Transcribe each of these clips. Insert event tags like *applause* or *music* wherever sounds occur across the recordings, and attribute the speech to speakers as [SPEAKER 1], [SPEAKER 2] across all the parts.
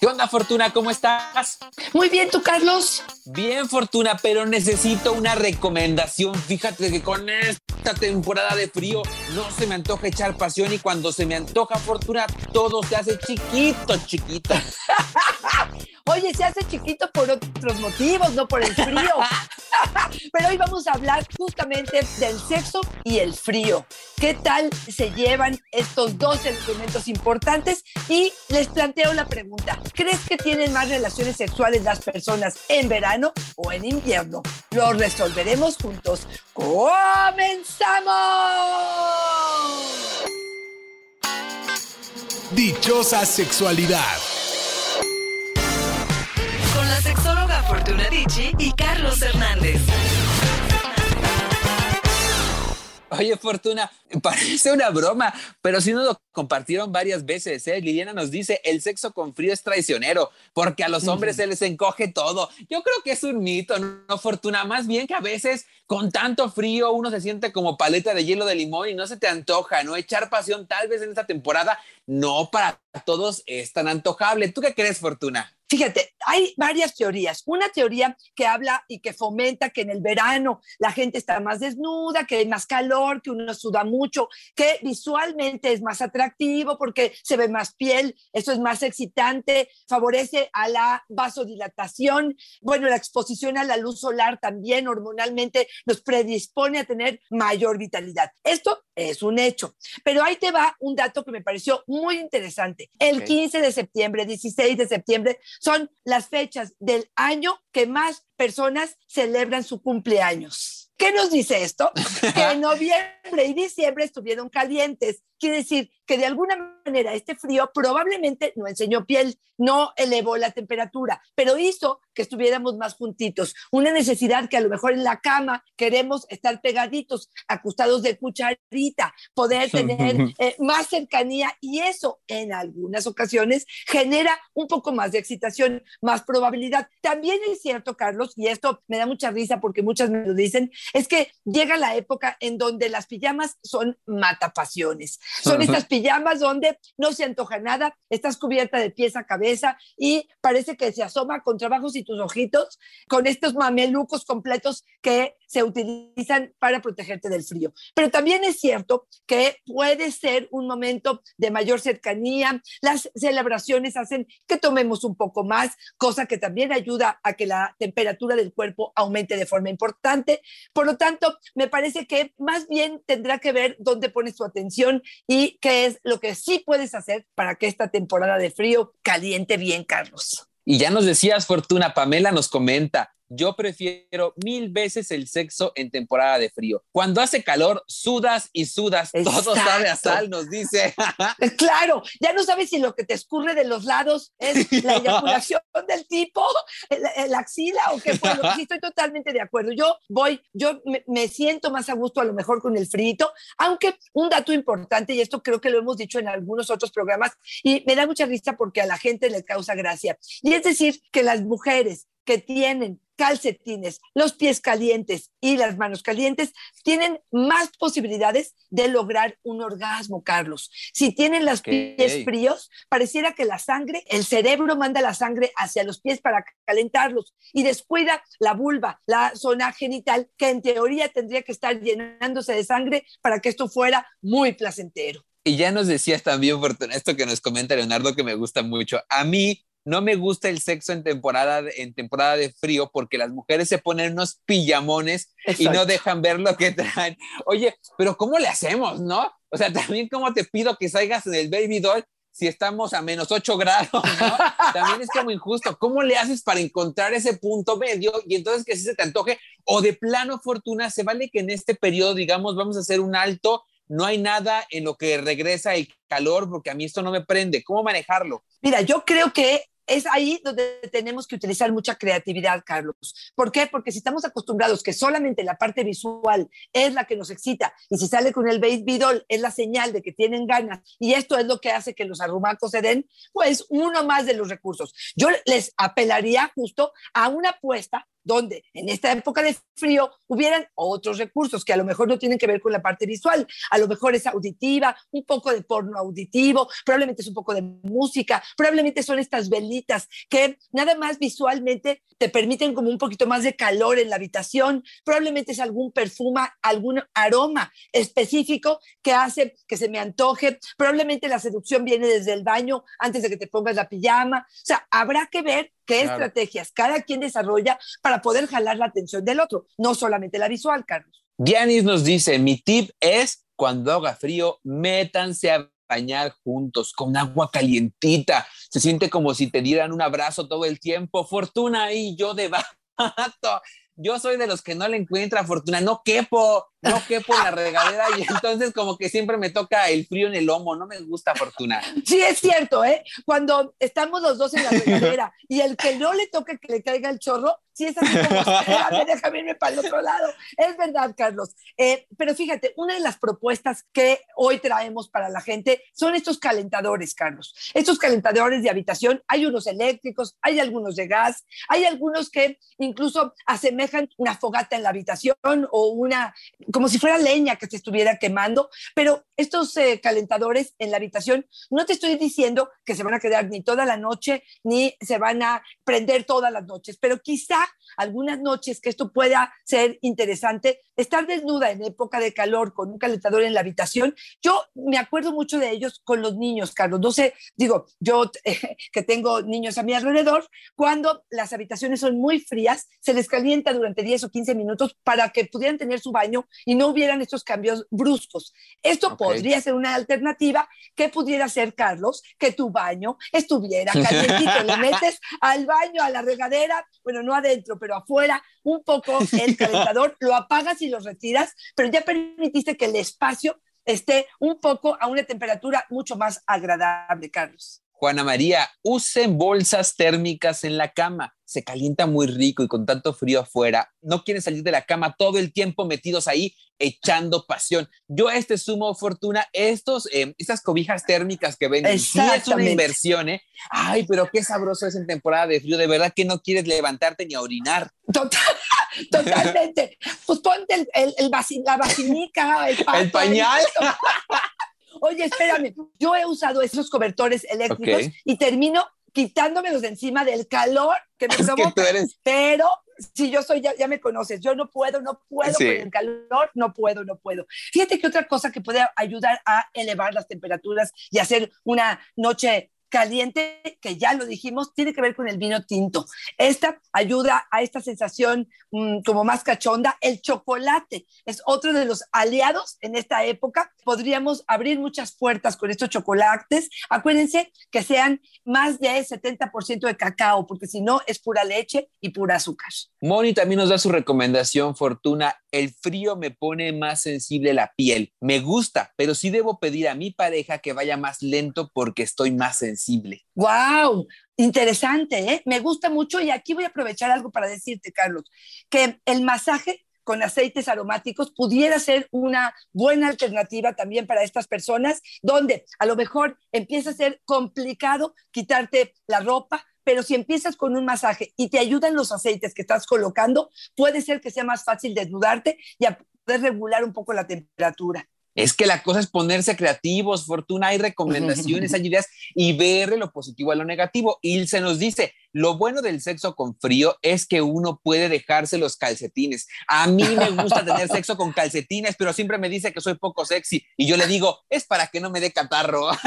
[SPEAKER 1] ¿Qué onda, Fortuna? ¿Cómo estás?
[SPEAKER 2] Muy bien, ¿tú, Carlos?
[SPEAKER 1] Bien, Fortuna, pero necesito una recomendación. Fíjate que con esta temporada de frío no se me antoja echar pasión y cuando se me antoja Fortuna todo se hace chiquito, chiquito. *laughs*
[SPEAKER 2] Oye, se hace chiquito por otros motivos, no por el frío. *laughs* Pero hoy vamos a hablar justamente del sexo y el frío. ¿Qué tal se llevan estos dos elementos importantes? Y les planteo la pregunta, ¿crees que tienen más relaciones sexuales las personas en verano o en invierno? Lo resolveremos juntos. ¡Comenzamos!
[SPEAKER 3] Dichosa sexualidad.
[SPEAKER 4] Fortuna Dicci y Carlos Hernández.
[SPEAKER 1] Oye, Fortuna, parece una broma, pero sí nos lo compartieron varias veces. ¿eh? Liliana nos dice, el sexo con frío es traicionero, porque a los hombres se les encoge todo. Yo creo que es un mito, no, Fortuna. Más bien que a veces con tanto frío uno se siente como paleta de hielo de limón y no se te antoja, ¿no? Echar pasión tal vez en esta temporada, no para todos es tan antojable. ¿Tú qué crees, Fortuna?
[SPEAKER 2] Fíjate, hay varias teorías. Una teoría que habla y que fomenta que en el verano la gente está más desnuda, que hay más calor, que uno suda mucho, que visualmente es más atractivo porque se ve más piel, eso es más excitante, favorece a la vasodilatación. Bueno, la exposición a la luz solar también hormonalmente nos predispone a tener mayor vitalidad. Esto es un hecho. Pero ahí te va un dato que me pareció muy interesante. El 15 de septiembre, 16 de septiembre, son las fechas del año que más personas celebran su cumpleaños. ¿Qué nos dice esto? *laughs* Que noviembre y diciembre estuvieron calientes. Quiere decir que de alguna manera este frío probablemente no enseñó piel, no elevó la temperatura, pero hizo que estuviéramos más juntitos. Una necesidad que a lo mejor en la cama queremos estar pegaditos, acostados de cucharita, poder tener eh, más cercanía y eso en algunas ocasiones genera un poco más de excitación, más probabilidad. También es cierto, Carlos, y esto me da mucha risa porque muchas me lo dicen, es que llega la época en donde las pijamas son matapasiones. Son estas pijamas donde no se antoja nada, estás cubierta de pies a cabeza y parece que se asoma con trabajos y tus ojitos, con estos mamelucos completos que se utilizan para protegerte del frío. Pero también es cierto que puede ser un momento de mayor cercanía, las celebraciones hacen que tomemos un poco más, cosa que también ayuda a que la temperatura del cuerpo aumente de forma importante. Por lo tanto, me parece que más bien tendrá que ver dónde pones tu atención y qué es lo que sí puedes hacer para que esta temporada de frío caliente bien, Carlos.
[SPEAKER 1] Y ya nos decías, Fortuna, Pamela nos comenta, yo prefiero mil veces el sexo en temporada de frío. Cuando hace calor, sudas y sudas. *laughs* Todo sabe a sal, nos dice. *laughs*
[SPEAKER 2] claro, ya no sabes si lo que te escurre de los lados es *laughs* la eyaculación del tipo, la axila o qué fue. Sí, estoy totalmente de acuerdo. Yo voy, yo me, siento más a gusto a lo mejor con el frito, aunque un dato importante, y esto creo que lo hemos dicho en algunos otros programas, y me da mucha risa porque a la gente le causa gracia. Y es decir, que las mujeres que tienen calcetines, los pies calientes y las manos calientes, tienen más posibilidades de lograr un orgasmo, Carlos. Si tienen los pies fríos, pareciera que la sangre, el cerebro manda la sangre hacia los pies para calentarlos y descuida la vulva, la zona genital, que en teoría tendría que estar llenándose de sangre para que esto fuera muy placentero.
[SPEAKER 1] Y ya nos decías también, por esto que nos comenta Leonardo, que me gusta mucho. A mí no me gusta el sexo en temporada, en temporada de frío porque las mujeres se ponen unos pijamones y no dejan ver lo que traen. Oye, pero ¿cómo le hacemos, no? O sea, también cómo te pido que salgas en el baby doll si estamos a menos 8 grados, ¿no? *laughs* También es como injusto. ¿Cómo le haces para encontrar ese punto medio y entonces que sí se te antoje? O de plano, Fortuna, se vale que en este periodo, digamos, vamos a hacer un alto, no hay nada en lo que regresa el calor, porque a mí esto no me prende. ¿Cómo manejarlo?
[SPEAKER 2] Mira, yo creo que es ahí donde tenemos que utilizar mucha creatividad, Carlos. ¿Por qué? Porque si estamos acostumbrados que solamente la parte visual es la que nos excita y si sale con el baby doll es la señal de que tienen ganas y esto es lo que hace que los arrumacos se den, pues uno más de los recursos. Yo les apelaría justo a una apuesta donde en esta época de frío hubieran otros recursos que a lo mejor no tienen que ver con la parte visual, a lo mejor es auditiva, un poco de porno auditivo, probablemente es un poco de música, probablemente son estas velitas que nada más visualmente te permiten como un poquito más de calor en la habitación, probablemente es algún perfuma, algún aroma específico que hace que se me antoje, probablemente la seducción viene desde el baño antes de que te pongas la pijama, o sea, habrá que ver qué estrategias cada quien desarrolla para poder jalar la atención del otro, no solamente la visual, Carlos.
[SPEAKER 1] Dianis nos dice, mi tip es cuando haga frío, métanse a bañar juntos con agua calientita. Se siente como si te dieran un abrazo todo el tiempo. Fortuna y yo de Yo soy de los que no le encuentra fortuna, no quepo, no quepo en la regadera y entonces como que siempre me toca el frío en el lomo, no me gusta fortuna.
[SPEAKER 2] Sí, es cierto, ¿eh? Cuando estamos los dos en la regadera y el que no le toca que le caiga el chorro, sí es así como, *laughs* espérame, déjame irme para el otro lado. Es verdad, Carlos. Eh, pero fíjate, una de las propuestas que hoy traemos para la gente son estos calentadores, Carlos. Estos calentadores de habitación, hay unos eléctricos, hay algunos de gas, hay algunos que incluso asemejan una fogata en la habitación o una como si fuera leña que se estuviera quemando, pero estos eh, calentadores en la habitación, no te estoy diciendo que se van a quedar ni toda la noche, ni se van a prender todas las noches, pero quizá algunas noches que esto pueda ser interesante, estar desnuda en época de calor con un calentador en la habitación, yo me acuerdo mucho de ellos con los niños, Carlos, no sé, digo, yo *laughs* que tengo niños a mi alrededor, cuando las habitaciones son muy frías, se les calienta durante 10 o 15 minutos para que pudieran tener su baño y no hubieran estos cambios bruscos. Esto podría ser una alternativa que pudiera ser, Carlos, que tu baño estuviera *laughs* calientito. Le metes al baño, a la regadera, bueno, no adentro, pero afuera, un poco el *laughs* calentador, lo apagas y lo retiras, pero ya permitiste que el espacio esté un poco a una temperatura mucho más agradable, Carlos.
[SPEAKER 1] Juana María, usen bolsas térmicas en la cama. Se calienta muy rico y con tanto frío afuera, no quieren salir de la cama todo el tiempo metidos ahí echando pasión. Yo a este sumo fortuna, estos, eh, estas cobijas térmicas que venden, sí es una inversión, ¿eh? Ay, pero qué sabroso es en temporada de frío, de verdad que no quieres levantarte ni a orinar.
[SPEAKER 2] Total, *laughs* totalmente. pues ponte el, el, el la vacinica, el, *laughs*
[SPEAKER 1] el pañal. *laughs*
[SPEAKER 2] Oye, espérame, yo he usado esos cobertores eléctricos y termino quitándomelos de encima del calor que me *laughs* provoca. Pero si yo soy, ya, ya, me conoces, yo no puedo, no puedo con el calor, no puedo, no puedo. Fíjate que otra cosa que puede ayudar a elevar las temperaturas y hacer una noche caliente, que ya lo dijimos, tiene que ver con el vino tinto. Esta ayuda a esta sensación mm, como más cachonda. El chocolate es otro de los aliados en esta época. Podríamos abrir muchas puertas con estos chocolates. Acuérdense que sean más de 70% de cacao, porque si no es pura leche y pura azúcar.
[SPEAKER 1] Moni también nos da su recomendación, Fortuna. El frío me pone más sensible la piel. Me gusta, pero sí debo pedir a mi pareja que vaya más lento porque estoy más sensible
[SPEAKER 2] ¡Wow! Interesante, ¿eh? Me gusta mucho y aquí voy a aprovechar algo para decirte, Carlos, que el masaje con aceites aromáticos pudiera ser una buena alternativa también para estas personas, donde a lo mejor empieza a ser complicado quitarte la ropa, pero si empiezas con un masaje y te ayudan los aceites que estás colocando, puede ser que sea más fácil desnudarte y a poder regular un poco la temperatura.
[SPEAKER 1] Es que la cosa es ponerse creativos, Fortuna, hay recomendaciones, *laughs* hay ideas y verle lo positivo a lo negativo. Y se nos dice, lo bueno del sexo con frío es que uno puede dejarse los calcetines. A mí me gusta tener *laughs* sexo con calcetines, pero siempre me dice que soy poco sexy y yo le digo, es para que no me dé catarro. *laughs*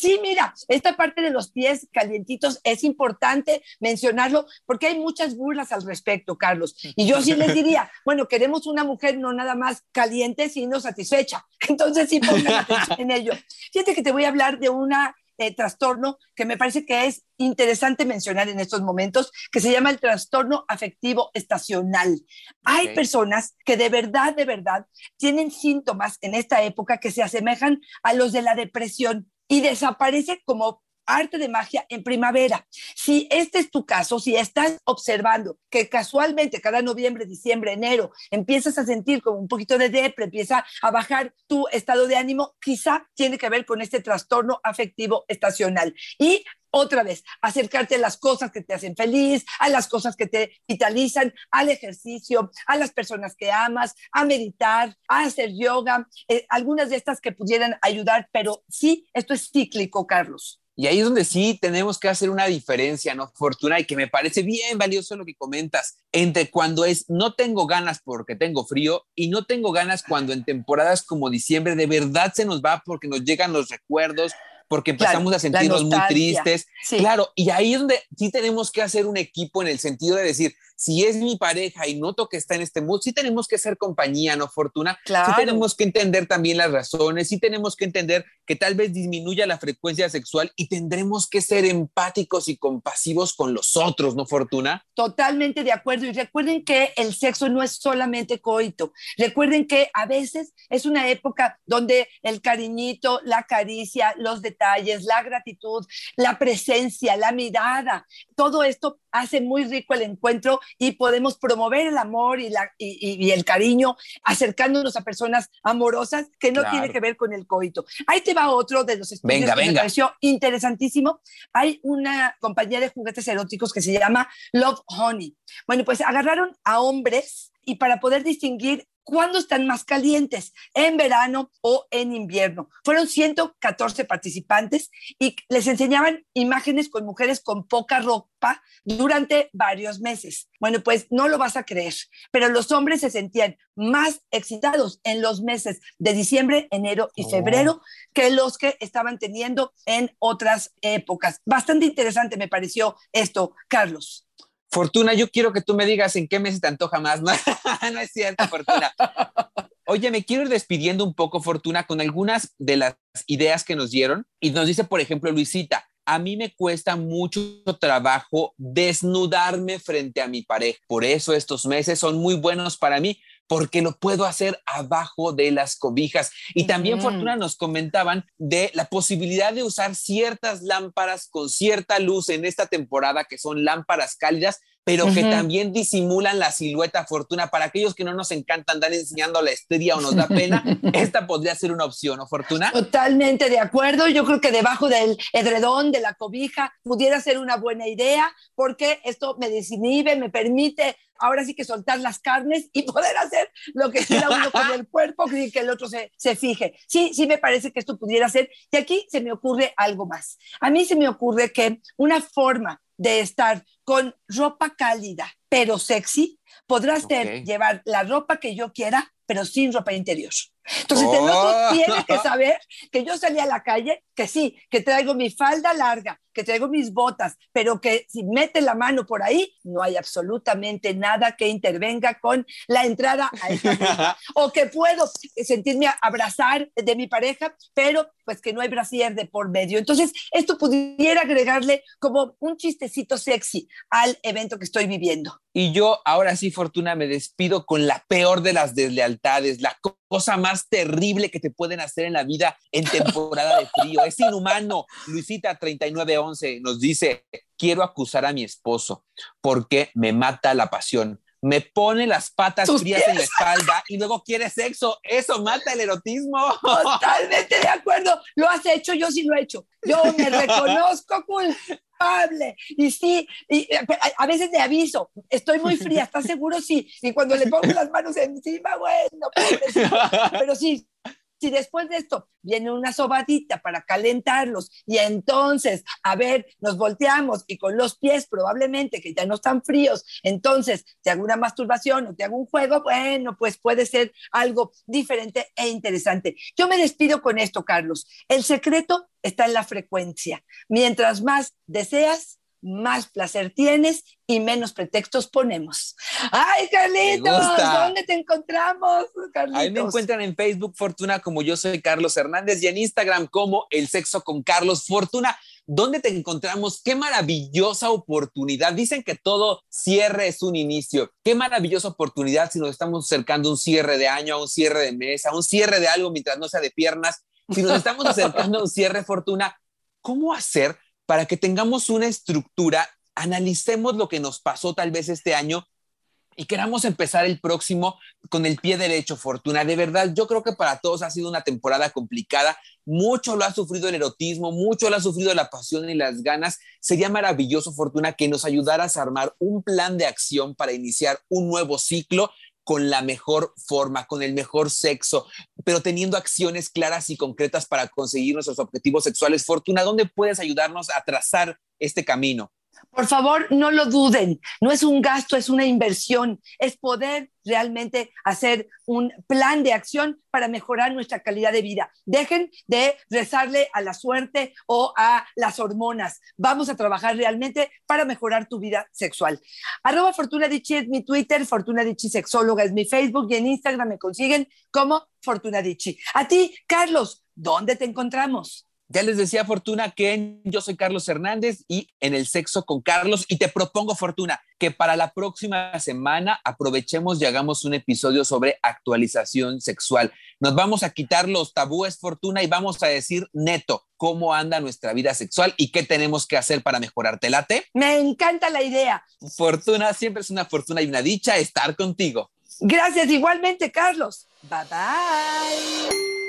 [SPEAKER 2] Sí, mira, esta parte de los pies calientitos es importante mencionarlo porque hay muchas burlas al respecto, Carlos. Y yo sí les diría, *laughs* bueno, queremos una mujer no nada más caliente, sino satisfecha. *laughs* Entonces sí pongan *laughs* en ello. Fíjate que te voy a hablar de una eh, trastorno que me parece que es interesante mencionar en estos momentos, que se llama el trastorno afectivo estacional. Hay personas que de verdad, de verdad, tienen síntomas en esta época que se asemejan a los de la depresión y desaparece como arte de magia en primavera. Si este es tu caso, si estás observando que casualmente cada noviembre, diciembre, enero empiezas a sentir como un poquito de depre, empieza a bajar tu estado de ánimo, quizá tiene que ver con este trastorno afectivo estacional. Y otra vez, acercarte a las cosas que te hacen feliz, a las cosas que te vitalizan, al ejercicio, a las personas que amas, a meditar, a hacer yoga, eh, algunas de estas que pudieran ayudar, pero sí, esto es cíclico, Carlos.
[SPEAKER 1] Y ahí es donde sí tenemos que hacer una diferencia, ¿no? Fortuna, y que me parece bien valioso lo que comentas, entre cuando es no tengo ganas porque tengo frío y no tengo ganas cuando en temporadas como diciembre de verdad se nos va porque nos llegan los recuerdos, porque empezamos a sentirnos muy tristes. Claro, y ahí es donde sí tenemos que hacer un equipo en el sentido de decir, si es mi pareja y noto que está en este mood, sí tenemos que ser compañía, ¿no, Fortuna? Claro. Sí tenemos que entender también las razones, sí tenemos que entender que tal vez disminuya la frecuencia sexual y tendremos que ser empáticos y compasivos con los otros, ¿no, Fortuna?
[SPEAKER 2] Totalmente de acuerdo. Y recuerden que el sexo no es solamente coito. Recuerden que a veces es una época donde el cariñito, la caricia, los detalles, la gratitud, la presencia, la mirada, todo esto hace muy rico el encuentro y podemos promover el amor y, la, y, el cariño acercándonos a personas amorosas que no tiene que ver con el coito. Ahí te va otro de los estudios que me pareció interesantísimo. Hay una compañía de juguetes eróticos que se llama Love Honey. Bueno, pues agarraron a hombres y para poder distinguir cuándo están más calientes, en verano o en invierno. Fueron 114 participantes y les enseñaban imágenes con mujeres con poca ropa durante varios meses. Bueno, pues no lo vas a creer, pero los hombres se sentían más excitados en los meses de diciembre, enero y oh. febrero que los que estaban teniendo en otras épocas. Bastante interesante me pareció esto, Carlos.
[SPEAKER 1] Fortuna, yo quiero que tú me digas en qué mes te antoja más. No, *laughs* no es cierto, Fortuna. Oye, me quiero ir despidiendo un poco, Fortuna, con algunas de las ideas que nos dieron. Y nos dice, por ejemplo, Luisita, a mí me cuesta mucho trabajo desnudarme frente a mi pareja. Por eso estos meses son muy buenos para mí, porque lo puedo hacer abajo de las cobijas. Y también, Fortuna, nos comentaban de la posibilidad de usar ciertas lámparas con cierta luz en esta temporada, que son lámparas cálidas, pero que también disimulan la silueta Fortuna. Para aquellos que no nos encanta andar enseñando la estrella o nos da pena, *laughs* esta podría ser una opción, ¿no, Fortuna?
[SPEAKER 2] Totalmente de acuerdo. Yo creo que debajo del edredón, de la cobija, pudiera ser una buena idea, porque esto me desinhibe, me permite ahora sí que soltar las carnes y *laughs* poder hacer lo que quiera uno con el cuerpo y que el otro se, se fije. Sí, sí me parece que esto pudiera ser. Y aquí se me ocurre algo más. A mí se me ocurre que una forma de estar con ropa cálida, pero sexy, podrás llevar la ropa que yo quiera, pero sin ropa interior. Entonces, el otro oh. tiene que *laughs* saber que yo salí a la calle, que sí, que traigo mi falda larga, que traigo mis botas, pero que si mete la mano por ahí, no hay absolutamente nada que intervenga con la entrada a esa *laughs* O que puedo sentirme abrazar de mi pareja, pero pues que no hay brasier de por medio. Entonces, esto pudiera agregarle como un chistecito sexy al evento que estoy viviendo.
[SPEAKER 1] Y yo, ahora sí, Fortuna, me despido con la peor de las deslealtades, la cosa más terrible que te pueden hacer en la vida en temporada de frío. Es inhumano. Luisita 3911 nos dice, quiero acusar a mi esposo porque me mata la pasión. Me pone las patas frías en la espalda y luego quiere sexo. Eso mata el erotismo.
[SPEAKER 2] Totalmente de acuerdo. Lo has hecho, yo sí lo he hecho. Yo me *laughs* reconozco culpable. Y sí, y a veces le aviso, estoy muy fría, ¿estás seguro? Sí. Y cuando le pongo las manos encima, bueno, *laughs* Pero sí, si después de esto viene una sobadita para calentarlos y entonces, a ver, nos volteamos y con los pies probablemente que ya no están fríos, entonces te hago una masturbación o te hago un juego, bueno, pues puede ser algo diferente e interesante. Yo me despido con esto, Carlos. El secreto está en la frecuencia. Mientras más deseas, más placer tienes y menos pretextos ponemos. ¡Ay, Carlitos! ¿Dónde te encontramos, Carlitos?
[SPEAKER 1] Ahí me encuentran en Facebook Fortuna como yo soy Carlos Hernández y en Instagram como El Sexo con Carlos Fortuna. ¿Dónde te encontramos? Qué maravillosa oportunidad. Dicen que todo cierre es un inicio. Qué maravillosa oportunidad si nos estamos acercando a un cierre de año, a un cierre de mes, a un cierre de algo mientras no sea de piernas. Si nos estamos *laughs* acercando a un cierre, Fortuna, ¿cómo hacer para que tengamos una estructura, analicemos lo que nos pasó tal vez este año y queramos empezar el próximo con el pie derecho, Fortuna. De verdad, yo creo que para todos ha sido una temporada complicada. Mucho lo ha sufrido el erotismo, mucho lo ha sufrido la pasión y las ganas. Sería maravilloso, Fortuna, que nos ayudaras a armar un plan de acción para iniciar un nuevo ciclo con la mejor forma, con el mejor sexo, pero teniendo acciones claras y concretas para conseguir nuestros objetivos sexuales. Fortuna, ¿dónde puedes ayudarnos a trazar este camino?
[SPEAKER 2] Por favor, no lo duden. No es un gasto, es una inversión. Es poder realmente hacer un plan de acción para mejorar nuestra calidad de vida. Dejen de rezarle a la suerte o a las hormonas. Vamos a trabajar realmente para mejorar tu vida sexual. Arroba Fortuna Dichi es mi Twitter, Fortuna Dichi Sexóloga es mi Facebook y en Instagram me consiguen como Fortuna Dichi. A ti, Carlos, ¿dónde te encontramos?
[SPEAKER 1] Ya les decía Fortuna que yo soy Carlos Hernández y en el sexo con Carlos y te propongo Fortuna que para la próxima semana aprovechemos y hagamos un episodio sobre actualización sexual. Nos vamos a quitar los tabúes Fortuna y vamos a decir neto cómo anda nuestra vida sexual y qué tenemos que hacer para mejorar. ¿Te late?
[SPEAKER 2] Me encanta la idea.
[SPEAKER 1] Fortuna, siempre es una fortuna y una dicha estar contigo.
[SPEAKER 2] Gracias igualmente, Carlos. Bye bye.